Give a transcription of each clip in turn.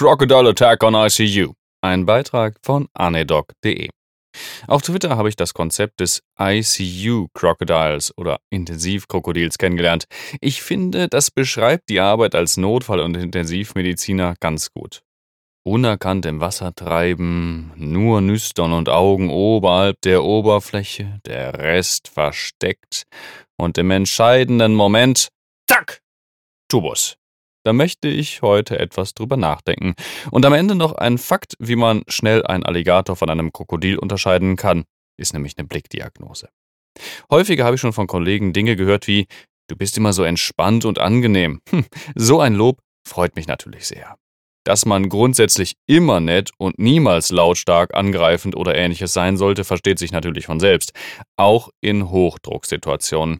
Crocodile Attack on ICU. Ein Beitrag von anedoc.de. Auf Twitter habe ich das Konzept des ICU Crocodiles oder Intensivkrokodils kennengelernt. Ich finde, das beschreibt die Arbeit als Notfall- und Intensivmediziner ganz gut. Unerkannt im Wasser treiben, nur Nüstern und Augen oberhalb der Oberfläche, der Rest versteckt und im entscheidenden Moment, tack, Tubus. Da möchte ich heute etwas drüber nachdenken. Und am Ende noch ein Fakt, wie man schnell einen Alligator von einem Krokodil unterscheiden kann, ist nämlich eine Blickdiagnose. Häufiger habe ich schon von Kollegen Dinge gehört wie, du bist immer so entspannt und angenehm. Hm, so ein Lob freut mich natürlich sehr. Dass man grundsätzlich immer nett und niemals lautstark, angreifend oder ähnliches sein sollte, versteht sich natürlich von selbst. Auch in Hochdrucksituationen.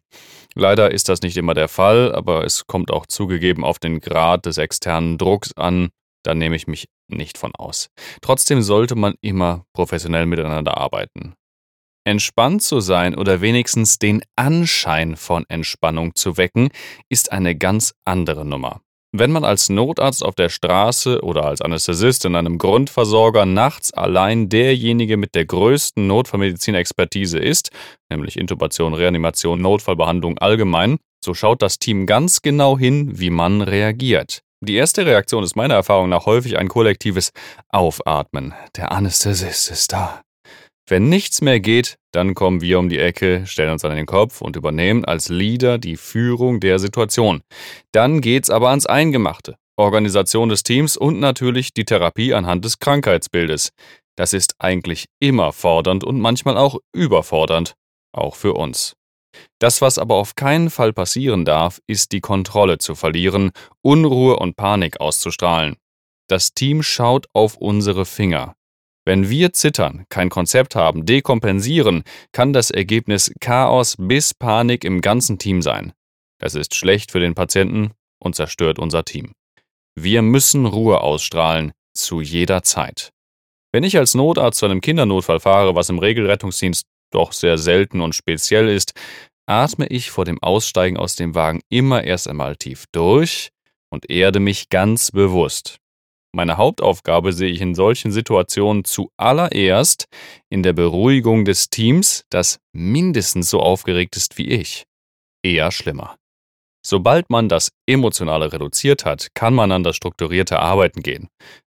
Leider ist das nicht immer der Fall, aber es kommt auch zugegeben auf den Grad des externen Drucks an. Da nehme ich mich nicht von aus. Trotzdem sollte man immer professionell miteinander arbeiten. Entspannt zu sein oder wenigstens den Anschein von Entspannung zu wecken, ist eine ganz andere Nummer. Wenn man als Notarzt auf der Straße oder als Anästhesist in einem Grundversorger nachts allein derjenige mit der größten Notfallmedizinexpertise ist, nämlich Intubation, Reanimation, Notfallbehandlung allgemein, so schaut das Team ganz genau hin, wie man reagiert. Die erste Reaktion ist meiner Erfahrung nach häufig ein kollektives Aufatmen. Der Anästhesist ist da. Wenn nichts mehr geht, dann kommen wir um die Ecke, stellen uns an den Kopf und übernehmen als Leader die Führung der Situation. Dann geht's aber ans Eingemachte. Organisation des Teams und natürlich die Therapie anhand des Krankheitsbildes. Das ist eigentlich immer fordernd und manchmal auch überfordernd, auch für uns. Das, was aber auf keinen Fall passieren darf, ist die Kontrolle zu verlieren, Unruhe und Panik auszustrahlen. Das Team schaut auf unsere Finger. Wenn wir zittern, kein Konzept haben, dekompensieren, kann das Ergebnis Chaos bis Panik im ganzen Team sein. Das ist schlecht für den Patienten und zerstört unser Team. Wir müssen Ruhe ausstrahlen, zu jeder Zeit. Wenn ich als Notarzt zu einem Kindernotfall fahre, was im Regelrettungsdienst doch sehr selten und speziell ist, atme ich vor dem Aussteigen aus dem Wagen immer erst einmal tief durch und erde mich ganz bewusst. Meine Hauptaufgabe sehe ich in solchen Situationen zuallererst in der Beruhigung des Teams, das mindestens so aufgeregt ist wie ich. Eher schlimmer. Sobald man das Emotionale reduziert hat, kann man an das strukturierte Arbeiten gehen.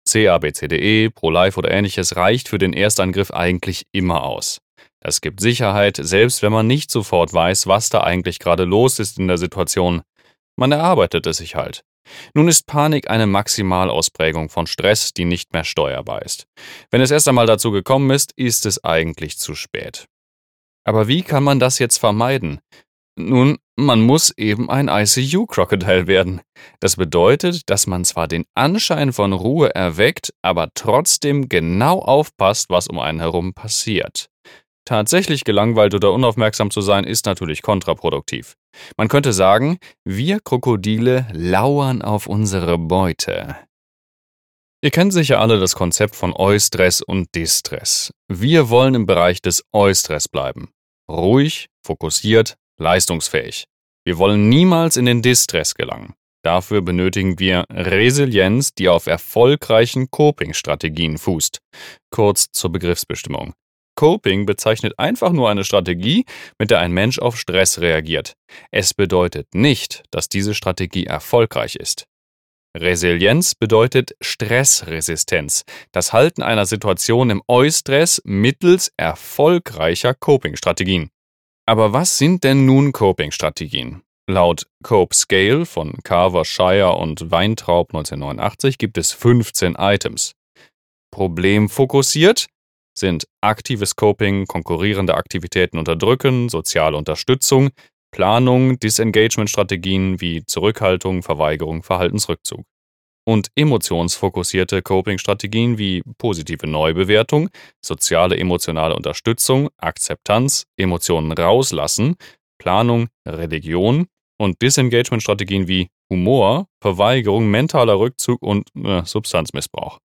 CABCDE, ProLife oder ähnliches reicht für den Erstangriff eigentlich immer aus. Das gibt Sicherheit, selbst wenn man nicht sofort weiß, was da eigentlich gerade los ist in der Situation. Man erarbeitet es sich halt. Nun ist Panik eine Maximalausprägung von Stress, die nicht mehr steuerbar ist. Wenn es erst einmal dazu gekommen ist, ist es eigentlich zu spät. Aber wie kann man das jetzt vermeiden? Nun, man muss eben ein ICU-Crocodile werden. Das bedeutet, dass man zwar den Anschein von Ruhe erweckt, aber trotzdem genau aufpasst, was um einen herum passiert. Tatsächlich gelangweilt oder unaufmerksam zu sein, ist natürlich kontraproduktiv. Man könnte sagen, wir Krokodile lauern auf unsere Beute. Ihr kennt sicher alle das Konzept von Eustress und Distress. Wir wollen im Bereich des Eustress bleiben. Ruhig, fokussiert, leistungsfähig. Wir wollen niemals in den Distress gelangen. Dafür benötigen wir Resilienz, die auf erfolgreichen Coping-Strategien fußt. Kurz zur Begriffsbestimmung. Coping bezeichnet einfach nur eine Strategie, mit der ein Mensch auf Stress reagiert. Es bedeutet nicht, dass diese Strategie erfolgreich ist. Resilienz bedeutet Stressresistenz, das Halten einer Situation im Eustress mittels erfolgreicher Coping-Strategien. Aber was sind denn nun Coping-Strategien? Laut Cope Scale von Carver, Shire und Weintraub 1989 gibt es 15 Items. Problemfokussiert sind aktives Coping, konkurrierende Aktivitäten unterdrücken, soziale Unterstützung, Planung, Disengagement-Strategien wie Zurückhaltung, Verweigerung, Verhaltensrückzug. Und emotionsfokussierte Coping-Strategien wie positive Neubewertung, soziale emotionale Unterstützung, Akzeptanz, Emotionen rauslassen, Planung, Religion und Disengagement-Strategien wie Humor, Verweigerung, mentaler Rückzug und äh, Substanzmissbrauch.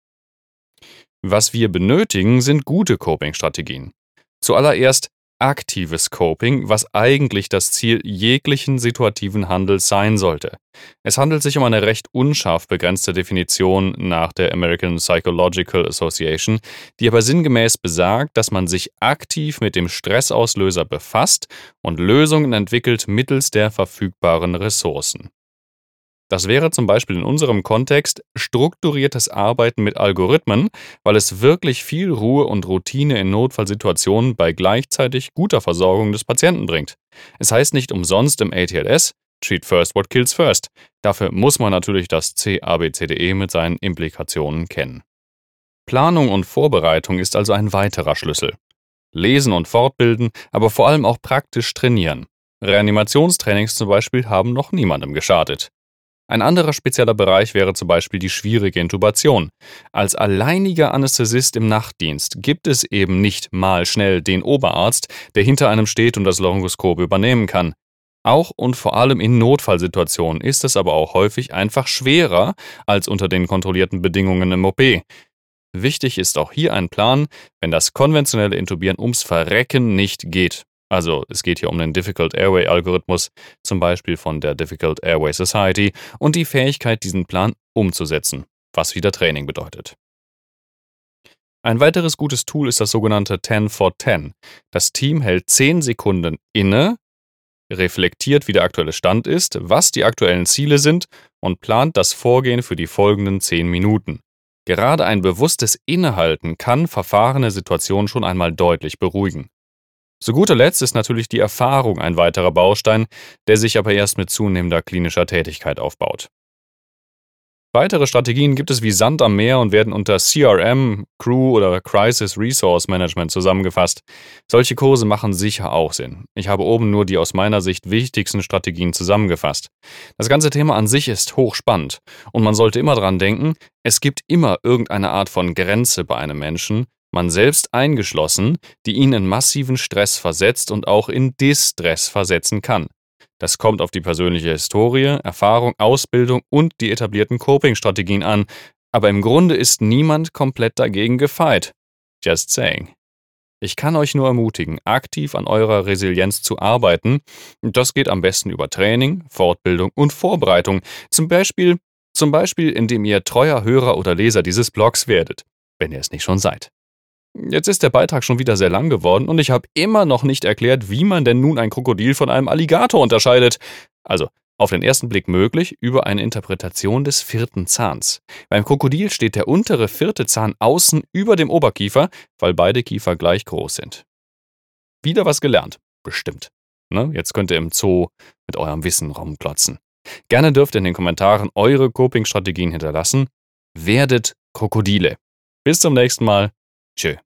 Was wir benötigen, sind gute Coping-Strategien. Zuallererst aktives Coping, was eigentlich das Ziel jeglichen situativen Handels sein sollte. Es handelt sich um eine recht unscharf begrenzte Definition nach der American Psychological Association, die aber sinngemäß besagt, dass man sich aktiv mit dem Stressauslöser befasst und Lösungen entwickelt mittels der verfügbaren Ressourcen. Das wäre zum Beispiel in unserem Kontext strukturiertes Arbeiten mit Algorithmen, weil es wirklich viel Ruhe und Routine in Notfallsituationen bei gleichzeitig guter Versorgung des Patienten bringt. Es heißt nicht umsonst im ATLS, Treat first what kills first. Dafür muss man natürlich das CABCDE mit seinen Implikationen kennen. Planung und Vorbereitung ist also ein weiterer Schlüssel. Lesen und fortbilden, aber vor allem auch praktisch trainieren. Reanimationstrainings zum Beispiel haben noch niemandem geschadet. Ein anderer spezieller Bereich wäre zum Beispiel die schwierige Intubation. Als alleiniger Anästhesist im Nachtdienst gibt es eben nicht mal schnell den Oberarzt, der hinter einem steht und das Laryngoskop übernehmen kann. Auch und vor allem in Notfallsituationen ist es aber auch häufig einfach schwerer als unter den kontrollierten Bedingungen im OP. Wichtig ist auch hier ein Plan, wenn das konventionelle Intubieren ums Verrecken nicht geht. Also es geht hier um den Difficult Airway Algorithmus, zum Beispiel von der Difficult Airway Society, und die Fähigkeit, diesen Plan umzusetzen, was wieder Training bedeutet. Ein weiteres gutes Tool ist das sogenannte 10 for 10. Das Team hält 10 Sekunden inne, reflektiert, wie der aktuelle Stand ist, was die aktuellen Ziele sind und plant das Vorgehen für die folgenden 10 Minuten. Gerade ein bewusstes Innehalten kann verfahrene Situationen schon einmal deutlich beruhigen. Zu guter Letzt ist natürlich die Erfahrung ein weiterer Baustein, der sich aber erst mit zunehmender klinischer Tätigkeit aufbaut. Weitere Strategien gibt es wie Sand am Meer und werden unter CRM, Crew oder Crisis Resource Management zusammengefasst. Solche Kurse machen sicher auch Sinn. Ich habe oben nur die aus meiner Sicht wichtigsten Strategien zusammengefasst. Das ganze Thema an sich ist hochspannend und man sollte immer dran denken, es gibt immer irgendeine Art von Grenze bei einem Menschen, man selbst eingeschlossen, die ihn in massiven Stress versetzt und auch in Distress versetzen kann. Das kommt auf die persönliche Historie, Erfahrung, Ausbildung und die etablierten Coping-Strategien an, aber im Grunde ist niemand komplett dagegen gefeit. Just saying. Ich kann euch nur ermutigen, aktiv an eurer Resilienz zu arbeiten. Das geht am besten über Training, Fortbildung und Vorbereitung. Zum Beispiel, zum Beispiel, indem ihr treuer Hörer oder Leser dieses Blogs werdet, wenn ihr es nicht schon seid. Jetzt ist der Beitrag schon wieder sehr lang geworden und ich habe immer noch nicht erklärt, wie man denn nun ein Krokodil von einem Alligator unterscheidet. Also, auf den ersten Blick möglich über eine Interpretation des vierten Zahns. Beim Krokodil steht der untere vierte Zahn außen über dem Oberkiefer, weil beide Kiefer gleich groß sind. Wieder was gelernt, bestimmt. Ne? Jetzt könnt ihr im Zoo mit eurem Wissen rumklotzen. Gerne dürft ihr in den Kommentaren eure Coping-Strategien hinterlassen. Werdet Krokodile. Bis zum nächsten Mal. Tschö.